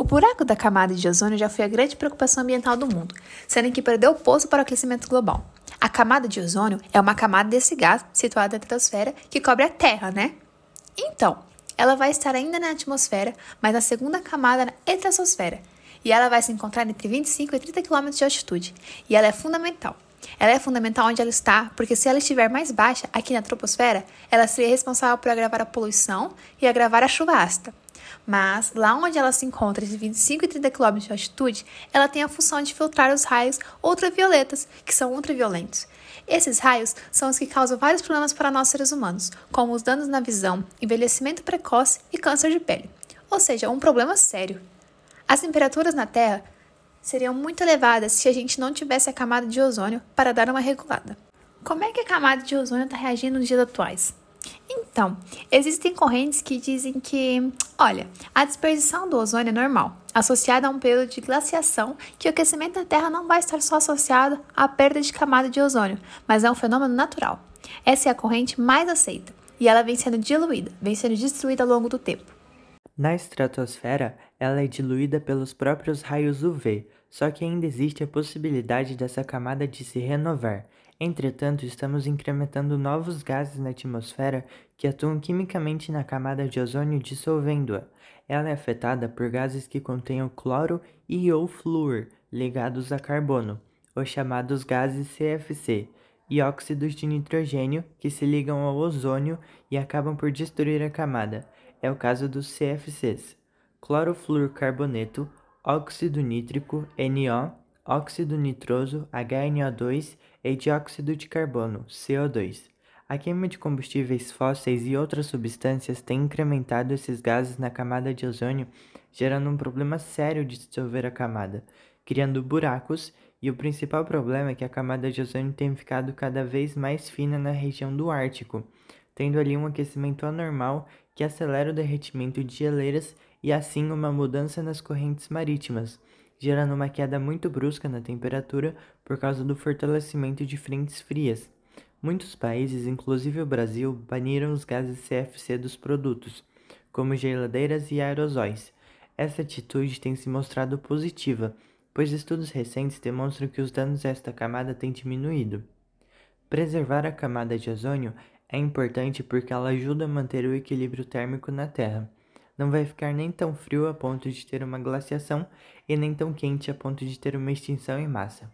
O buraco da camada de ozônio já foi a grande preocupação ambiental do mundo, sendo que perdeu o poço para o aquecimento global. A camada de ozônio é uma camada desse gás situada na atmosfera que cobre a Terra, né? Então, ela vai estar ainda na atmosfera, mas na segunda camada na estratosfera, e ela vai se encontrar entre 25 e 30 km de altitude, e ela é fundamental. Ela é fundamental onde ela está, porque se ela estiver mais baixa, aqui na troposfera, ela seria responsável por agravar a poluição e agravar a chuva ácida. Mas, lá onde ela se encontra, entre 25 e 30 km de altitude, ela tem a função de filtrar os raios ultravioletas, que são ultraviolentos. Esses raios são os que causam vários problemas para nós seres humanos, como os danos na visão, envelhecimento precoce e câncer de pele. Ou seja, um problema sério. As temperaturas na Terra seriam muito elevadas se a gente não tivesse a camada de ozônio para dar uma regulada. Como é que a camada de ozônio está reagindo nos dias atuais? Então, existem correntes que dizem que, olha, a dispersão do ozônio é normal, associada a um período de glaciação, que o aquecimento da Terra não vai estar só associado à perda de camada de ozônio, mas é um fenômeno natural. Essa é a corrente mais aceita, e ela vem sendo diluída, vem sendo destruída ao longo do tempo. Na estratosfera, ela é diluída pelos próprios raios UV, só que ainda existe a possibilidade dessa camada de se renovar. Entretanto, estamos incrementando novos gases na atmosfera que atuam quimicamente na camada de ozônio dissolvendo-a. Ela é afetada por gases que contêm cloro e ou flúor ligados a carbono, os chamados gases CFC, e óxidos de nitrogênio que se ligam ao ozônio e acabam por destruir a camada. É o caso dos CFCs: clorofluorcarboneto, óxido nítrico, NO, óxido nitroso, HNO2 e dióxido de carbono, CO2. A queima de combustíveis fósseis e outras substâncias tem incrementado esses gases na camada de ozônio, gerando um problema sério de dissolver a camada, criando buracos, e o principal problema é que a camada de ozônio tem ficado cada vez mais fina na região do Ártico, tendo ali um aquecimento anormal que acelera o derretimento de geleiras e assim uma mudança nas correntes marítimas, gerando uma queda muito brusca na temperatura por causa do fortalecimento de frentes frias. Muitos países, inclusive o Brasil, baniram os gases CFC dos produtos, como geladeiras e aerosóis. Essa atitude tem se mostrado positiva, pois estudos recentes demonstram que os danos a esta camada têm diminuído. Preservar a camada de ozônio é importante porque ela ajuda a manter o equilíbrio térmico na Terra. Não vai ficar nem tão frio a ponto de ter uma glaciação e nem tão quente a ponto de ter uma extinção em massa.